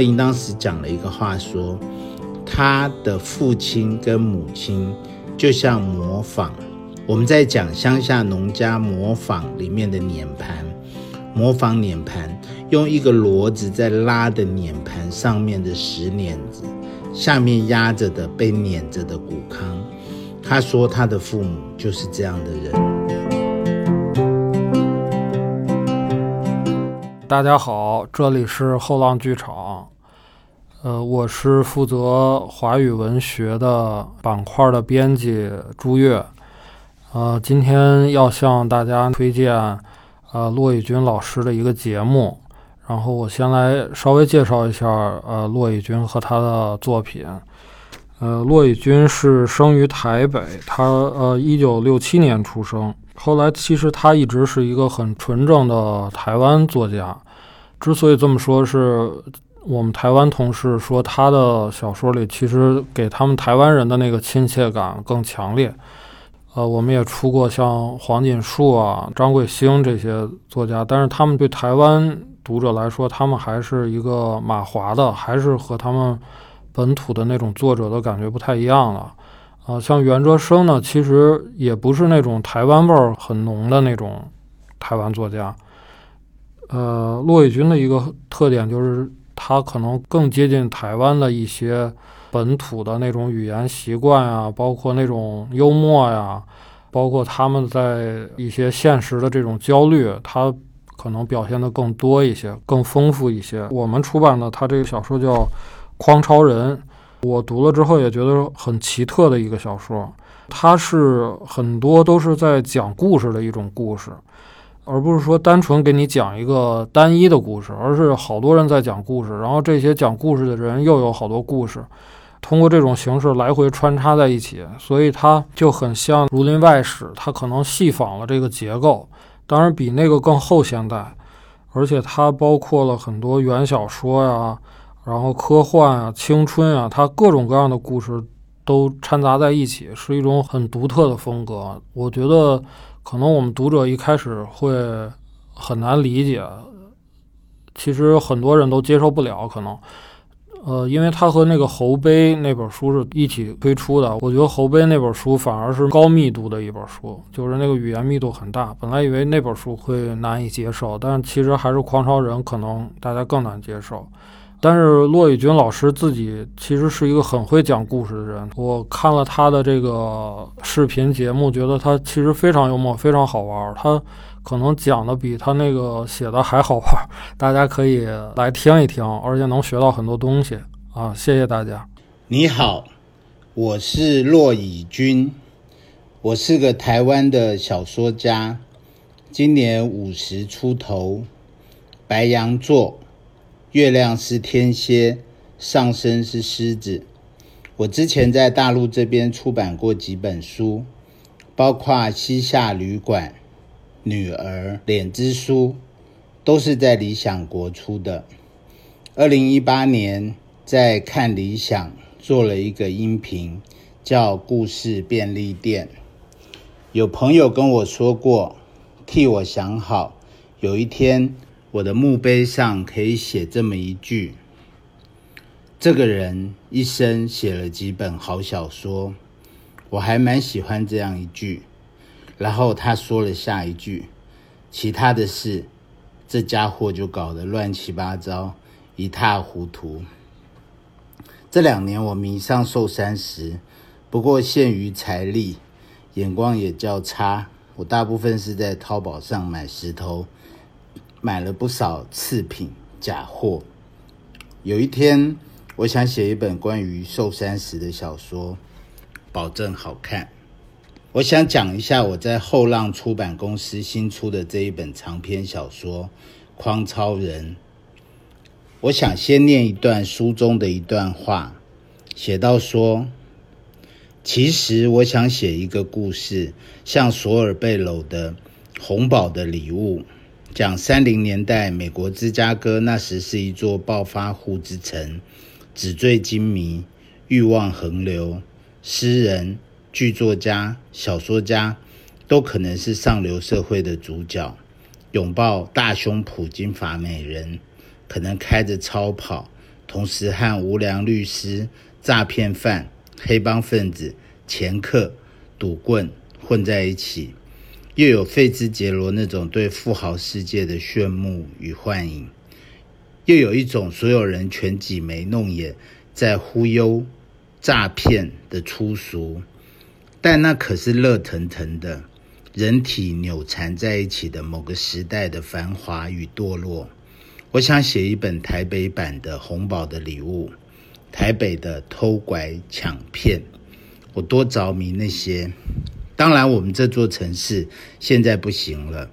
林当时讲了一个话，说他的父亲跟母亲就像模仿。我们在讲乡下农家模仿里面的碾盘，模仿碾盘，用一个骡子在拉的碾盘上面的石碾子，下面压着的被碾着的谷糠。他说他的父母就是这样的人。大家好，这里是后浪剧场，呃，我是负责华语文学的板块的编辑朱越。呃，今天要向大家推荐呃骆以军老师的一个节目，然后我先来稍微介绍一下呃骆以军和他的作品。呃，骆以军是生于台北，他呃一九六七年出生，后来其实他一直是一个很纯正的台湾作家。之所以这么说，是我们台湾同事说他的小说里其实给他们台湾人的那个亲切感更强烈。呃，我们也出过像黄锦树啊、张贵兴这些作家，但是他们对台湾读者来说，他们还是一个马华的，还是和他们本土的那种作者的感觉不太一样了。啊，像袁哲生呢，其实也不是那种台湾味儿很浓的那种台湾作家。呃，骆以军的一个特点就是他可能更接近台湾的一些。本土的那种语言习惯啊，包括那种幽默呀，包括他们在一些现实的这种焦虑，他可能表现的更多一些，更丰富一些。我们出版的他这个小说叫《匡超人》，我读了之后也觉得很奇特的一个小说。它是很多都是在讲故事的一种故事，而不是说单纯给你讲一个单一的故事，而是好多人在讲故事，然后这些讲故事的人又有好多故事。通过这种形式来回穿插在一起，所以它就很像《儒林外史》，它可能细仿了这个结构，当然比那个更后现代，而且它包括了很多原小说呀，然后科幻啊、青春啊，它各种各样的故事都掺杂在一起，是一种很独特的风格。我觉得可能我们读者一开始会很难理解，其实很多人都接受不了，可能。呃，因为它和那个侯碑那本书是一起推出的，我觉得侯碑那本书反而是高密度的一本书，就是那个语言密度很大。本来以为那本书会难以接受，但其实还是《狂潮人》可能大家更难接受。但是骆以军老师自己其实是一个很会讲故事的人，我看了他的这个视频节目，觉得他其实非常幽默，非常好玩。他。可能讲的比他那个写的还好玩，大家可以来听一听，而且能学到很多东西啊！谢谢大家。你好，我是骆以军，我是个台湾的小说家，今年五十出头，白羊座，月亮是天蝎，上升是狮子。我之前在大陆这边出版过几本书，包括《西夏旅馆》。女儿脸之书都是在理想国出的。二零一八年在看理想做了一个音频，叫《故事便利店》。有朋友跟我说过，替我想好，有一天我的墓碑上可以写这么一句：这个人一生写了几本好小说。我还蛮喜欢这样一句。然后他说了下一句：“其他的事，这家伙就搞得乱七八糟，一塌糊涂。”这两年我迷上寿山石，不过限于财力，眼光也较差。我大部分是在淘宝上买石头，买了不少次品假货。有一天，我想写一本关于寿山石的小说，保证好看。我想讲一下我在后浪出版公司新出的这一本长篇小说《匡超人》。我想先念一段书中的一段话，写到说：“其实我想写一个故事，像索尔贝楼的《红宝的礼物》，讲三零年代美国芝加哥那时是一座暴发户之城，纸醉金迷，欲望横流，诗人。”剧作家、小说家都可能是上流社会的主角，拥抱大胸脯金发美人，可能开着超跑，同时和无良律师、诈骗犯、黑帮分子、前客、赌棍混在一起，又有费兹杰罗那种对富豪世界的炫目与幻影，又有一种所有人全挤眉弄眼在忽悠、诈骗的粗俗，但那可是热腾腾的。人体扭缠在一起的某个时代的繁华与堕落，我想写一本台北版的《红宝的礼物》，台北的偷拐抢骗，我多着迷那些。当然，我们这座城市现在不行了，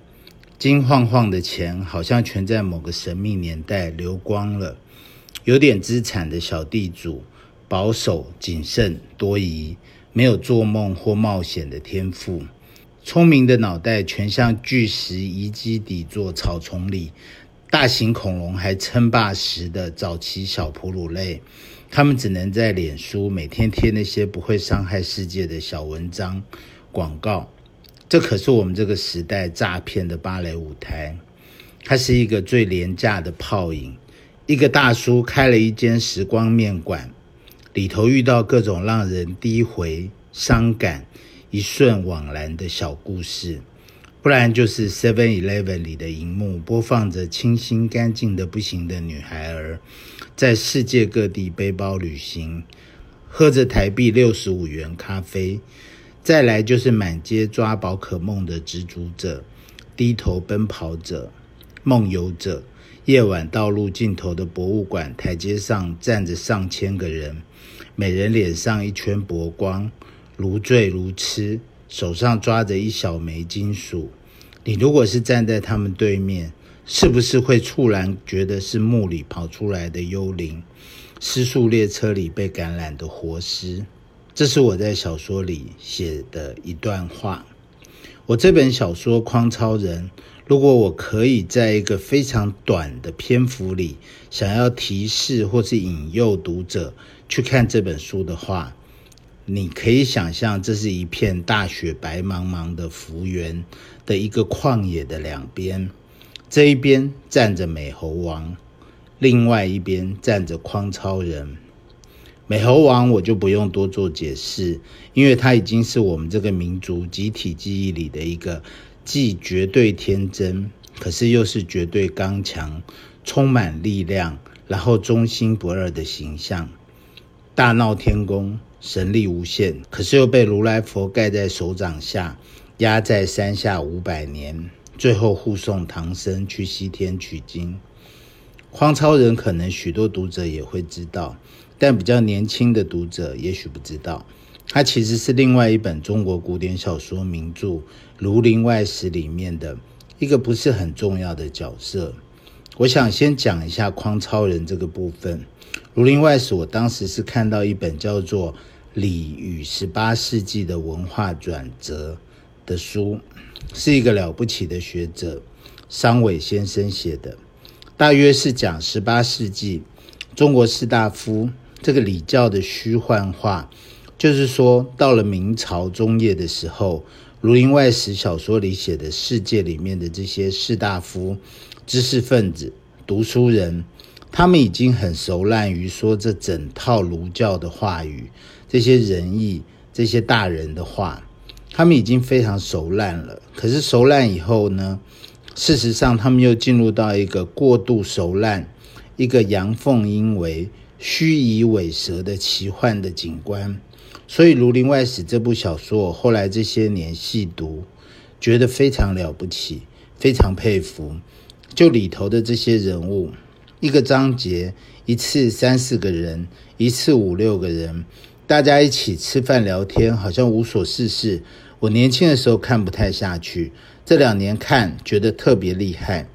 金晃晃的钱好像全在某个神秘年代流光了。有点资产的小地主，保守、谨慎、多疑，没有做梦或冒险的天赋。聪明的脑袋全像巨石遗迹底座草丛里，大型恐龙还称霸时的早期小哺乳类，他们只能在脸书每天贴那些不会伤害世界的小文章、广告。这可是我们这个时代诈骗的芭蕾舞台，它是一个最廉价的泡影。一个大叔开了一间时光面馆，里头遇到各种让人低回、伤感。一瞬惘然的小故事，不然就是 Seven Eleven 里的荧幕播放着清新干净的不行的女孩儿，在世界各地背包旅行，喝着台币六十五元咖啡。再来就是满街抓宝可梦的执着者，低头奔跑者，梦游者。夜晚道路尽头的博物馆台阶上站着上千个人，每人脸上一圈薄光。如醉如痴，手上抓着一小枚金属。你如果是站在他们对面，是不是会猝然觉得是墓里跑出来的幽灵，失速列车里被感染的活尸？这是我在小说里写的一段话。我这本小说《匡超人》，如果我可以在一个非常短的篇幅里，想要提示或是引诱读者去看这本书的话。你可以想象，这是一片大雪白茫茫的幅员的一个旷野的两边，这一边站着美猴王，另外一边站着匡超人。美猴王我就不用多做解释，因为他已经是我们这个民族集体记忆里的一个既绝对天真，可是又是绝对刚强、充满力量，然后忠心不二的形象。大闹天宫。神力无限，可是又被如来佛盖在手掌下，压在山下五百年，最后护送唐僧去西天取经。荒超人可能许多读者也会知道，但比较年轻的读者也许不知道，它其实是另外一本中国古典小说名著《儒林外史》里面的一个不是很重要的角色。我想先讲一下匡超人这个部分。《儒林外史》，我当时是看到一本叫做《礼与十八世纪的文化转折》的书，是一个了不起的学者商伟先生写的，大约是讲十八世纪中国士大夫这个礼教的虚幻化，就是说到了明朝中叶的时候，《儒林外史》小说里写的世界里面的这些士大夫。知识分子、读书人，他们已经很熟烂于说这整套儒教的话语，这些仁义、这些大人的话，他们已经非常熟烂了。可是熟烂以后呢，事实上他们又进入到一个过度熟烂、一个阳奉阴违、虚以委蛇的奇幻的景观。所以《儒林外史》这部小说，我后来这些年细读，觉得非常了不起，非常佩服。就里头的这些人物，一个章节一次三四个人，一次五六个人，大家一起吃饭聊天，好像无所事事。我年轻的时候看不太下去，这两年看觉得特别厉害。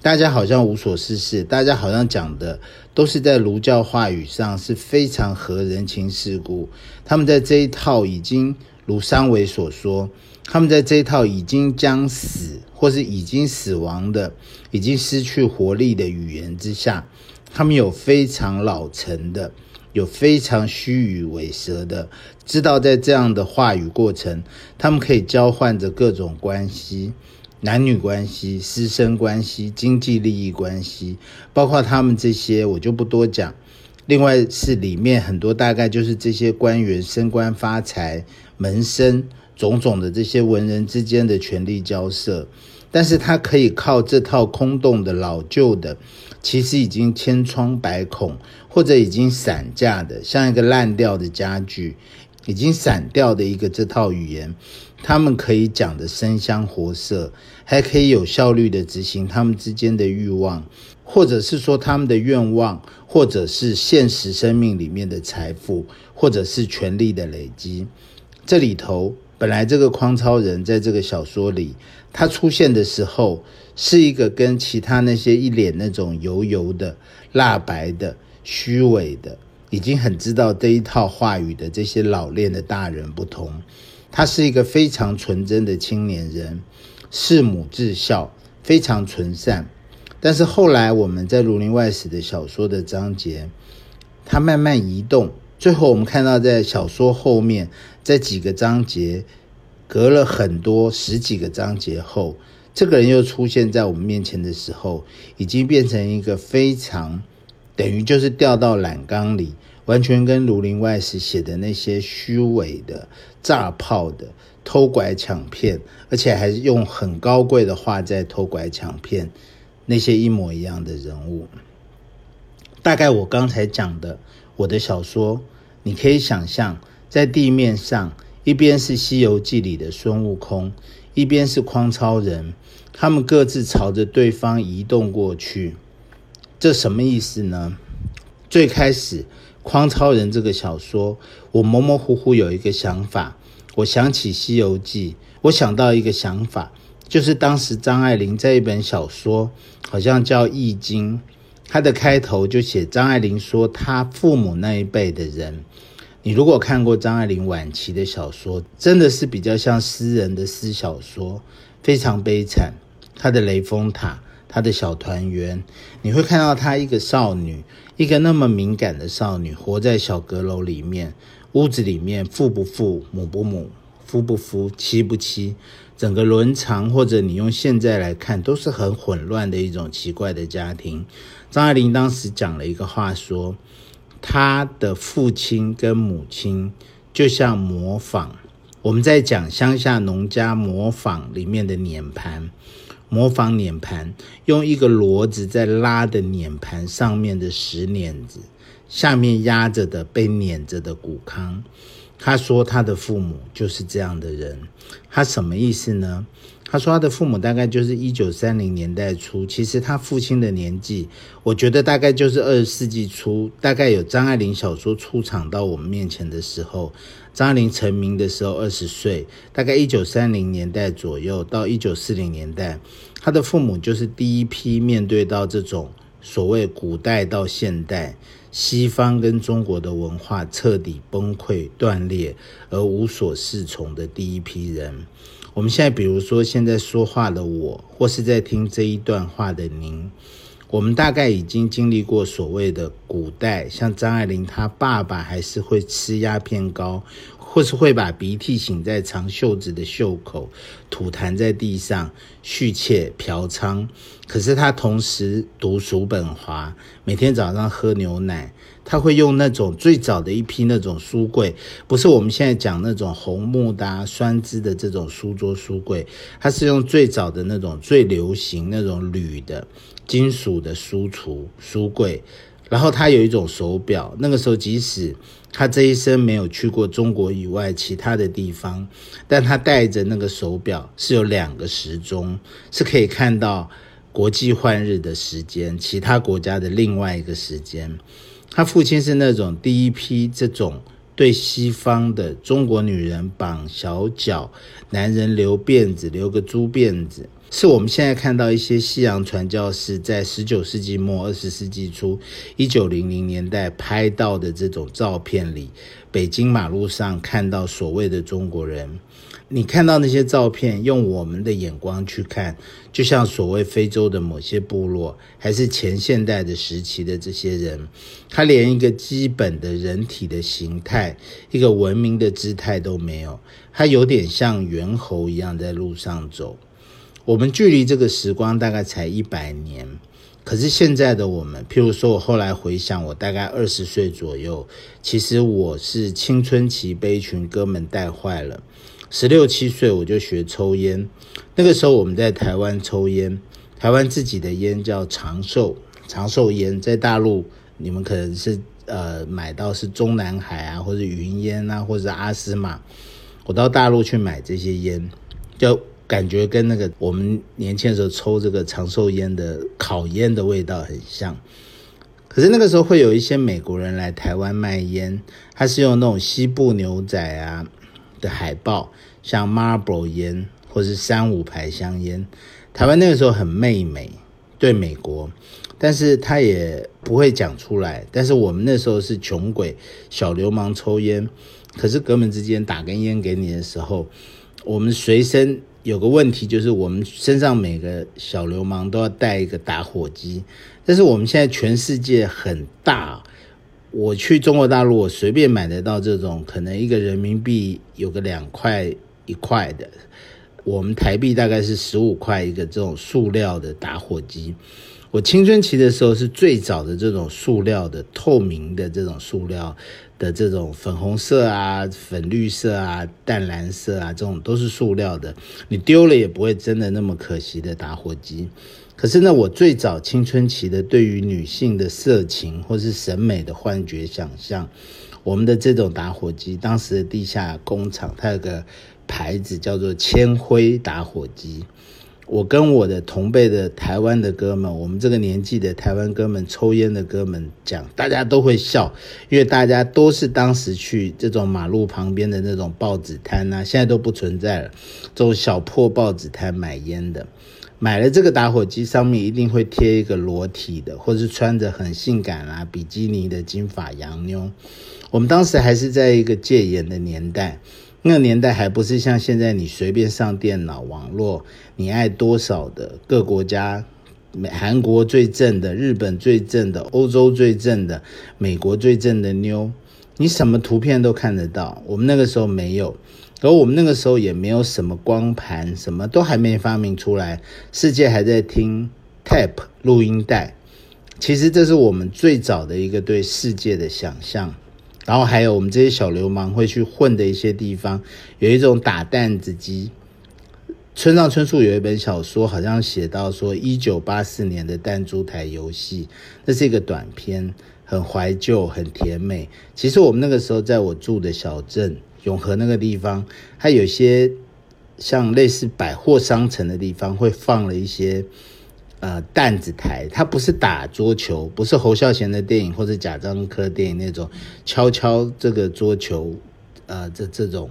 大家好像无所事事，大家好像讲的都是在儒教话语上是非常合人情世故。他们在这一套已经如三维所说。他们在这一套已经将死或是已经死亡的、已经失去活力的语言之下，他们有非常老成的、有非常虚与委蛇的，知道在这样的话语过程，他们可以交换着各种关系、男女关系、师生关系、经济利益关系，包括他们这些我就不多讲。另外是里面很多大概就是这些官员升官发财、门生种种的这些文人之间的权力交涉。但是他可以靠这套空洞的老旧的，其实已经千疮百孔，或者已经散架的，像一个烂掉的家具，已经散掉的一个这套语言，他们可以讲的生香活色，还可以有效率的执行他们之间的欲望，或者是说他们的愿望，或者是现实生命里面的财富，或者是权力的累积，这里头。本来这个匡超人在这个小说里，他出现的时候是一个跟其他那些一脸那种油油的、蜡白的、虚伪的，已经很知道这一套话语的这些老练的大人不同。他是一个非常纯真的青年人，弑母至孝，非常纯善。但是后来我们在《儒林外史》的小说的章节，他慢慢移动。最后，我们看到在小说后面，在几个章节，隔了很多十几个章节后，这个人又出现在我们面前的时候，已经变成一个非常等于就是掉到染缸里，完全跟《儒林外史》写的那些虚伪的、炸炮的、偷拐抢骗，而且还是用很高贵的话在偷拐抢骗那些一模一样的人物。大概我刚才讲的。我的小说，你可以想象，在地面上，一边是《西游记》里的孙悟空，一边是匡超人，他们各自朝着对方移动过去。这什么意思呢？最开始，匡超人这个小说，我模模糊糊有一个想法，我想起《西游记》，我想到一个想法，就是当时张爱玲在一本小说，好像叫《易经》。它的开头就写张爱玲说，她父母那一辈的人，你如果看过张爱玲晚期的小说，真的是比较像诗人的诗小说，非常悲惨。她的雷峰塔，她的小团圆，你会看到她一个少女，一个那么敏感的少女，活在小阁楼里面，屋子里面父不父，母不母，夫不夫，妻不妻，整个伦常或者你用现在来看，都是很混乱的一种奇怪的家庭。张爱玲当时讲了一个话，说她的父亲跟母亲就像模仿。我们在讲乡下农家模仿里面的碾盘，模仿碾盘，用一个骡子在拉的碾盘上面的石碾子，下面压着的被碾着的谷糠。他说他的父母就是这样的人，他什么意思呢？他说他的父母大概就是一九三零年代初，其实他父亲的年纪，我觉得大概就是二十世纪初，大概有张爱玲小说出场到我们面前的时候，张爱玲成名的时候二十岁，大概一九三零年代左右到一九四零年代，他的父母就是第一批面对到这种所谓古代到现代西方跟中国的文化彻底崩溃断裂而无所适从的第一批人。我们现在，比如说现在说话的我，或是在听这一段话的您，我们大概已经经历过所谓的古代，像张爱玲她爸爸还是会吃鸦片膏。或是会把鼻涕擤在长袖子的袖口，吐痰在地上，续妾嫖娼。可是她同时读叔本华，每天早上喝牛奶。他会用那种最早的一批那种书柜，不是我们现在讲那种红木的、酸枝的这种书桌书柜，他是用最早的那种最流行那种铝的、金属的书橱书柜。然后他有一种手表，那个时候即使他这一生没有去过中国以外其他的地方，但他带着那个手表是有两个时钟，是可以看到国际换日的时间，其他国家的另外一个时间。他父亲是那种第一批这种对西方的中国女人绑小脚，男人留辫子，留个猪辫子。是我们现在看到一些西洋传教士在十九世纪末、二十世纪初、一九零零年代拍到的这种照片里，北京马路上看到所谓的中国人。你看到那些照片，用我们的眼光去看，就像所谓非洲的某些部落，还是前现代的时期的这些人，他连一个基本的人体的形态、一个文明的姿态都没有，他有点像猿猴一样在路上走。我们距离这个时光大概才一百年，可是现在的我们，譬如说我后来回想，我大概二十岁左右，其实我是青春期被一群哥们带坏了。十六七岁我就学抽烟，那个时候我们在台湾抽烟，台湾自己的烟叫长寿长寿烟，在大陆你们可能是呃买到是中南海啊，或者云烟啊，或者阿斯玛。我到大陆去买这些烟，就感觉跟那个我们年轻的时候抽这个长寿烟的烤烟的味道很像。可是那个时候会有一些美国人来台湾卖烟，他是用那种西部牛仔啊。的海报，像 Marlboro 烟或是三五牌香烟，台湾那个时候很媚美，对美国，但是他也不会讲出来。但是我们那时候是穷鬼、小流氓抽烟，可是哥们之间打根烟给你的时候，我们随身有个问题，就是我们身上每个小流氓都要带一个打火机。但是我们现在全世界很大。我去中国大陆，我随便买得到这种，可能一个人民币有个两块一块的，我们台币大概是十五块一个这种塑料的打火机。我青春期的时候是最早的这种塑料的透明的这种塑料的这种粉红色啊、粉绿色啊、淡蓝色啊，这种都是塑料的，你丢了也不会真的那么可惜的打火机。可是呢，我最早青春期的对于女性的色情或是审美的幻觉想象，我们的这种打火机，当时的地下工厂它有个牌子叫做千辉打火机。我跟我的同辈的台湾的哥们，我们这个年纪的台湾哥们抽烟的哥们讲，大家都会笑，因为大家都是当时去这种马路旁边的那种报纸摊啊，现在都不存在了，这种小破报纸摊买烟的。买了这个打火机，上面一定会贴一个裸体的，或是穿着很性感啊比基尼的金发洋妞。我们当时还是在一个戒严的年代，那个年代还不是像现在你随便上电脑网络，你爱多少的各国家，美韩国最正的，日本最正的，欧洲最正的，美国最正的妞，你什么图片都看得到。我们那个时候没有。而我们那个时候也没有什么光盘，什么都还没发明出来，世界还在听 tape 录音带。其实这是我们最早的一个对世界的想象。然后还有我们这些小流氓会去混的一些地方，有一种打弹子机。村上春树有一本小说，好像写到说一九八四年的弹珠台游戏，那是一个短片，很怀旧，很甜美。其实我们那个时候在我住的小镇。永和那个地方，它有些像类似百货商城的地方，会放了一些呃弹子台。它不是打桌球，不是侯孝贤的电影或者贾樟柯电影那种敲敲这个桌球，呃，这这种，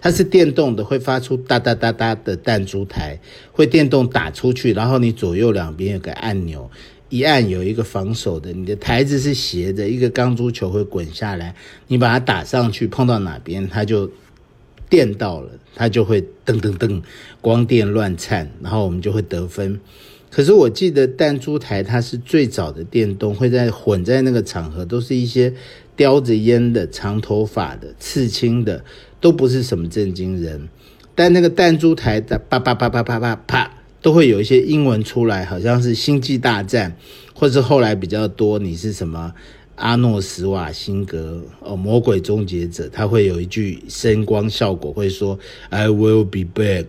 它是电动的，会发出哒哒哒哒的弹珠台，会电动打出去，然后你左右两边有个按钮。一按有一个防守的，你的台子是斜着，一个钢珠球会滚下来，你把它打上去，碰到哪边它就电到了，它就会噔噔噔，光电乱颤，然后我们就会得分。可是我记得弹珠台它是最早的电动，会在混在那个场合，都是一些叼着烟的、长头发的、刺青的，都不是什么正经人。但那个弹珠台的啪啪啪啪啪啪啪。都会有一些英文出来，好像是《星际大战》，或是后来比较多，你是什么阿诺斯瓦辛格哦，《魔鬼终结者》，他会有一句声光效果，会说 “I will be back”，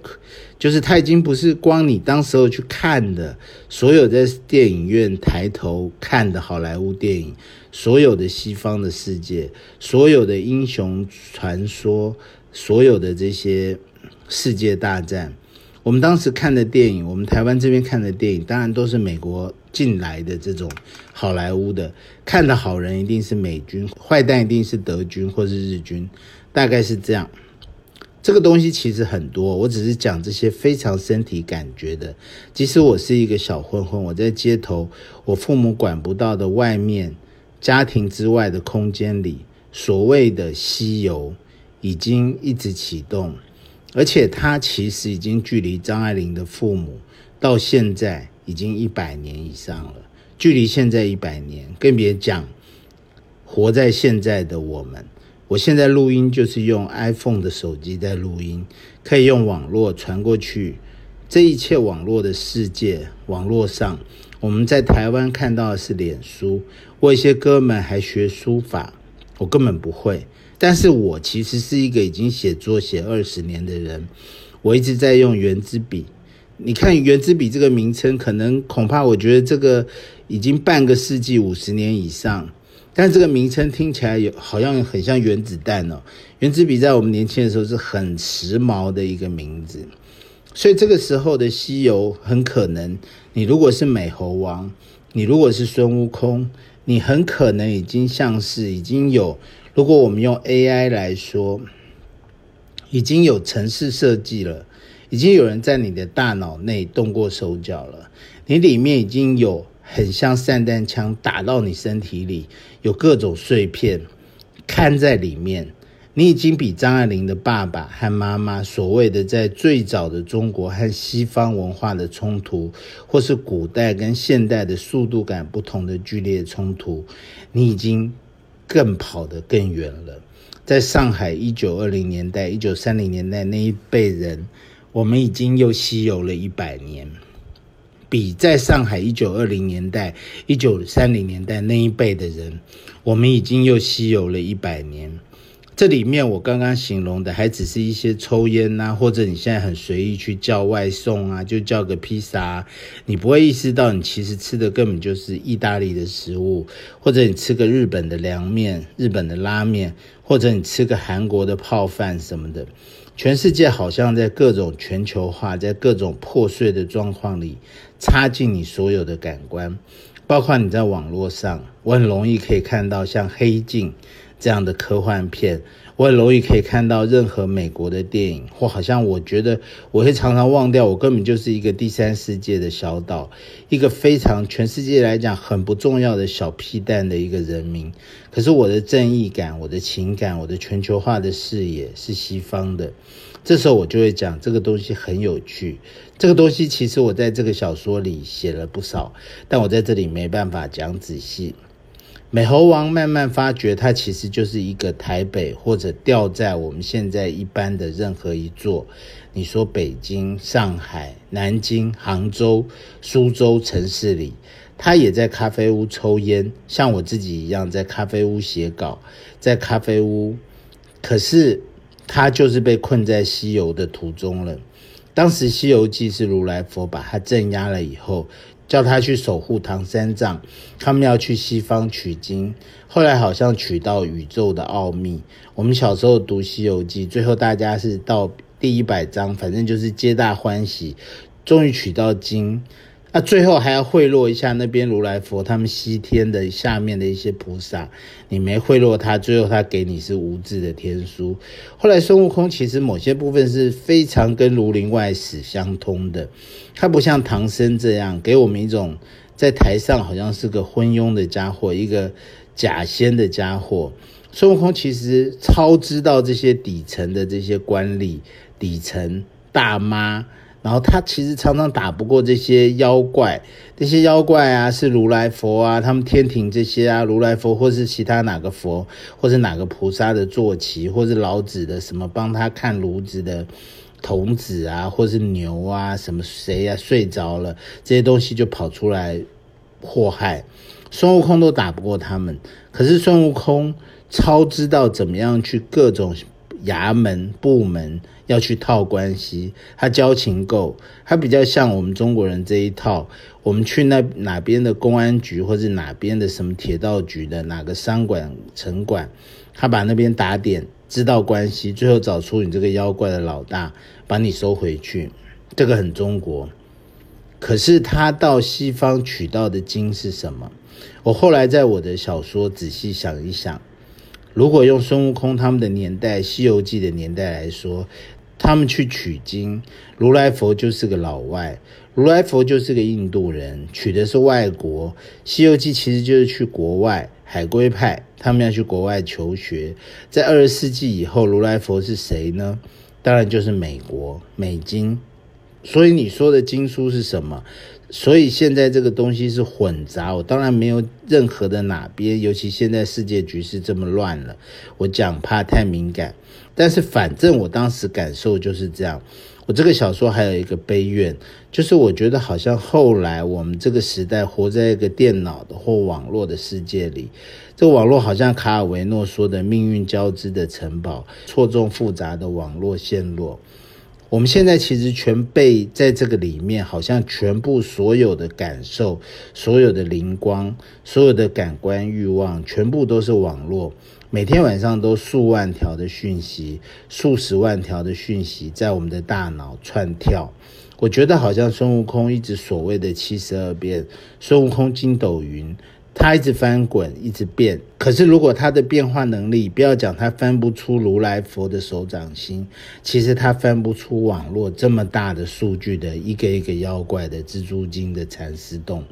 就是他已经不是光你当时候去看的，所有在电影院抬头看的好莱坞电影，所有的西方的世界，所有的英雄传说，所有的这些世界大战。我们当时看的电影，我们台湾这边看的电影，当然都是美国进来的这种好莱坞的。看的好人一定是美军，坏蛋一定是德军或是日军，大概是这样。这个东西其实很多，我只是讲这些非常身体感觉的。即使我是一个小混混，我在街头，我父母管不到的外面，家庭之外的空间里，所谓的西游已经一直启动。而且他其实已经距离张爱玲的父母到现在已经一百年以上了，距离现在一百年，更别讲活在现在的我们。我现在录音就是用 iPhone 的手机在录音，可以用网络传过去。这一切网络的世界，网络上我们在台湾看到的是脸书，我一些哥们还学书法，我根本不会。但是我其实是一个已经写作写二十年的人，我一直在用圆珠笔。你看圆珠笔这个名称，可能恐怕我觉得这个已经半个世纪五十年以上，但这个名称听起来有好像很像原子弹哦。圆珠笔在我们年轻的时候是很时髦的一个名字。所以这个时候的西游很可能，你如果是美猴王，你如果是孙悟空，你很可能已经像是已经有，如果我们用 AI 来说，已经有城市设计了，已经有人在你的大脑内动过手脚了，你里面已经有很像散弹枪打到你身体里，有各种碎片看在里面。你已经比张爱玲的爸爸和妈妈所谓的在最早的中国和西方文化的冲突，或是古代跟现代的速度感不同的剧烈冲突，你已经更跑得更远了。在上海一九二零年代、一九三零年代那一辈人，我们已经又西游了一百年，比在上海一九二零年代、一九三零年代那一辈的人，我们已经又西游了一百年。这里面我刚刚形容的，还只是一些抽烟呐，或者你现在很随意去叫外送啊，就叫个披萨，你不会意识到你其实吃的根本就是意大利的食物，或者你吃个日本的凉面、日本的拉面，或者你吃个韩国的泡饭什么的。全世界好像在各种全球化，在各种破碎的状况里，插进你所有的感官，包括你在网络上，我很容易可以看到像黑镜。这样的科幻片，我很容易可以看到任何美国的电影，或好像我觉得我会常常忘掉，我根本就是一个第三世界的小岛，一个非常全世界来讲很不重要的小屁蛋的一个人民。可是我的正义感、我的情感、我的全球化的视野是西方的。这时候我就会讲这个东西很有趣。这个东西其实我在这个小说里写了不少，但我在这里没办法讲仔细。美猴王慢慢发觉，它其实就是一个台北，或者掉在我们现在一般的任何一座，你说北京、上海、南京、杭州、苏州城市里，他也在咖啡屋抽烟，像我自己一样在咖啡屋写稿，在咖啡屋，可是他就是被困在西游的途中了。当时《西游记》是如来佛把他镇压了以后。叫他去守护唐三藏，他们要去西方取经。后来好像取到宇宙的奥秘。我们小时候读《西游记》，最后大家是到第一百章，反正就是皆大欢喜，终于取到经。那最后还要贿赂一下那边如来佛，他们西天的下面的一些菩萨，你没贿赂他，最后他给你是无字的天书。后来孙悟空其实某些部分是非常跟《儒林外史》相通的，他不像唐僧这样给我们一种在台上好像是个昏庸的家伙，一个假仙的家伙。孙悟空其实超知道这些底层的这些官吏、底层大妈。然后他其实常常打不过这些妖怪，这些妖怪啊是如来佛啊，他们天庭这些啊，如来佛或是其他哪个佛，或是哪个菩萨的坐骑，或是老子的什么帮他看炉子的童子啊，或是牛啊，什么谁呀睡着了，这些东西就跑出来祸害孙悟空都打不过他们，可是孙悟空超知道怎么样去各种。衙门部门要去套关系，他交情够，他比较像我们中国人这一套。我们去那哪边的公安局，或者哪边的什么铁道局的哪个商管城管，他把那边打点，知道关系，最后找出你这个妖怪的老大，把你收回去。这个很中国。可是他到西方取到的经是什么？我后来在我的小说仔细想一想。如果用孙悟空他们的年代，《西游记》的年代来说，他们去取经，如来佛就是个老外，如来佛就是个印度人，取的是外国，《西游记》其实就是去国外，海归派他们要去国外求学。在二十世纪以后，如来佛是谁呢？当然就是美国美金。所以你说的经书是什么？所以现在这个东西是混杂，我当然没有任何的哪边，尤其现在世界局势这么乱了，我讲怕太敏感。但是反正我当时感受就是这样，我这个小说还有一个悲怨，就是我觉得好像后来我们这个时代活在一个电脑的或网络的世界里，这个网络好像卡尔维诺说的命运交织的城堡，错综复杂的网络线路。我们现在其实全被在这个里面，好像全部所有的感受、所有的灵光、所有的感官欲望，全部都是网络。每天晚上都数万条的讯息，数十万条的讯息在我们的大脑串跳。我觉得好像孙悟空一直所谓的七十二变，孙悟空筋斗云，他一直翻滚，一直变。可是如果他的变化能力，不要讲他翻不出如来佛的手掌心，其实他翻不出网络这么大的数据的一个一个妖怪的蜘蛛精的蚕丝洞。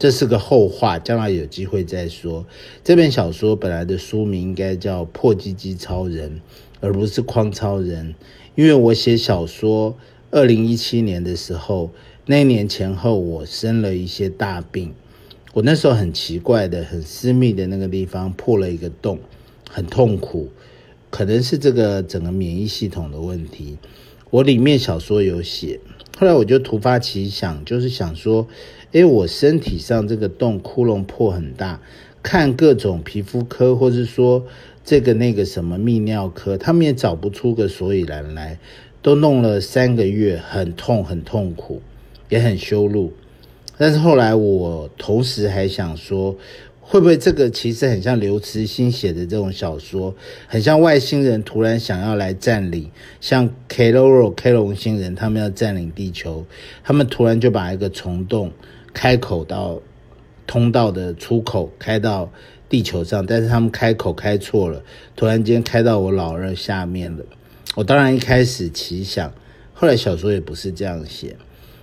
这是个后话，将来有机会再说。这本小说本来的书名应该叫《破鸡鸡超人》，而不是《框超人》。因为我写小说，二零一七年的时候，那年前后我生了一些大病。我那时候很奇怪的，很私密的那个地方破了一个洞，很痛苦，可能是这个整个免疫系统的问题。我里面小说有写，后来我就突发奇想，就是想说。因为我身体上这个洞窟窿破很大，看各种皮肤科，或是说这个那个什么泌尿科，他们也找不出个所以然来，都弄了三个月，很痛很痛苦，也很羞辱。但是后来我同时还想说，会不会这个其实很像刘慈欣写的这种小说，很像外星人突然想要来占领，像 K 罗罗 K 龙星人他们要占领地球，他们突然就把一个虫洞。开口到通道的出口开到地球上，但是他们开口开错了，突然间开到我老二下面了。我当然一开始奇想，后来小说也不是这样写，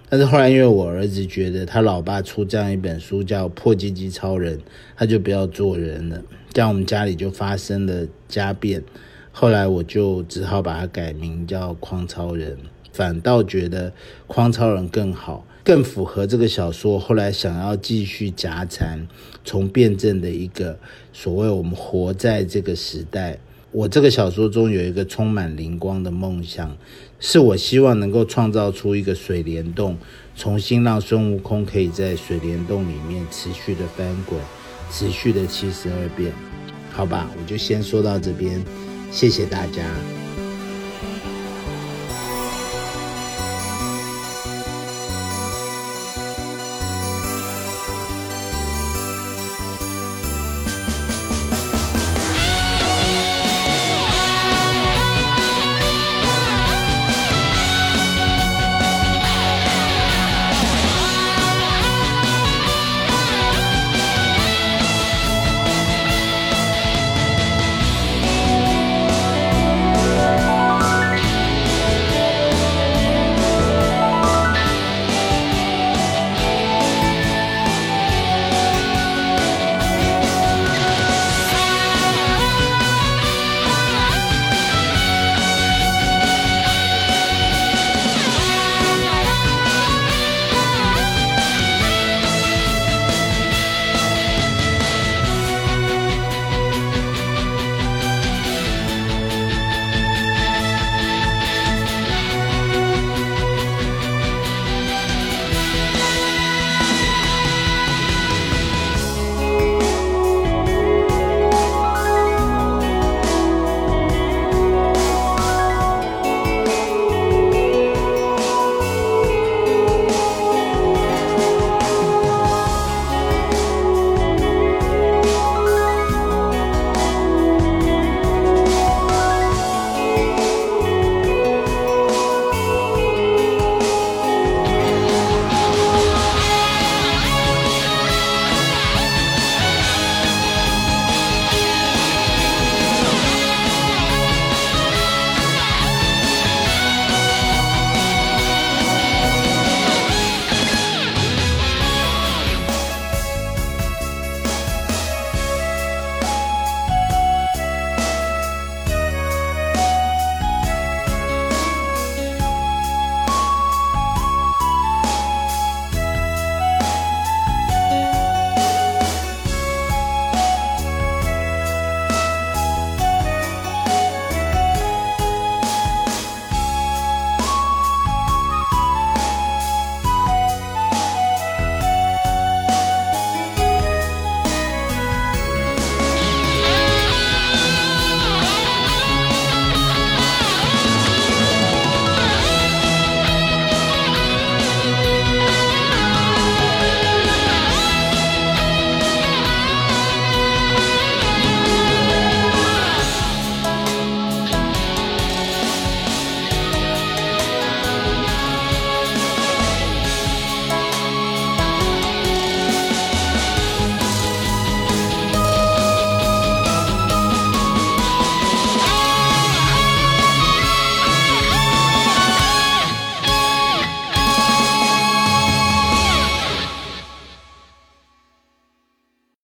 但是后来因为我儿子觉得他老爸出这样一本书叫《破鸡鸡超人》，他就不要做人了，这样我们家里就发生了家变。后来我就只好把它改名叫《匡超人》，反倒觉得《匡超人》更好。更符合这个小说后来想要继续夹缠，从辩证的一个所谓我们活在这个时代。我这个小说中有一个充满灵光的梦想，是我希望能够创造出一个水帘洞，重新让孙悟空可以在水帘洞里面持续的翻滚，持续的七十二变。好吧，我就先说到这边，谢谢大家。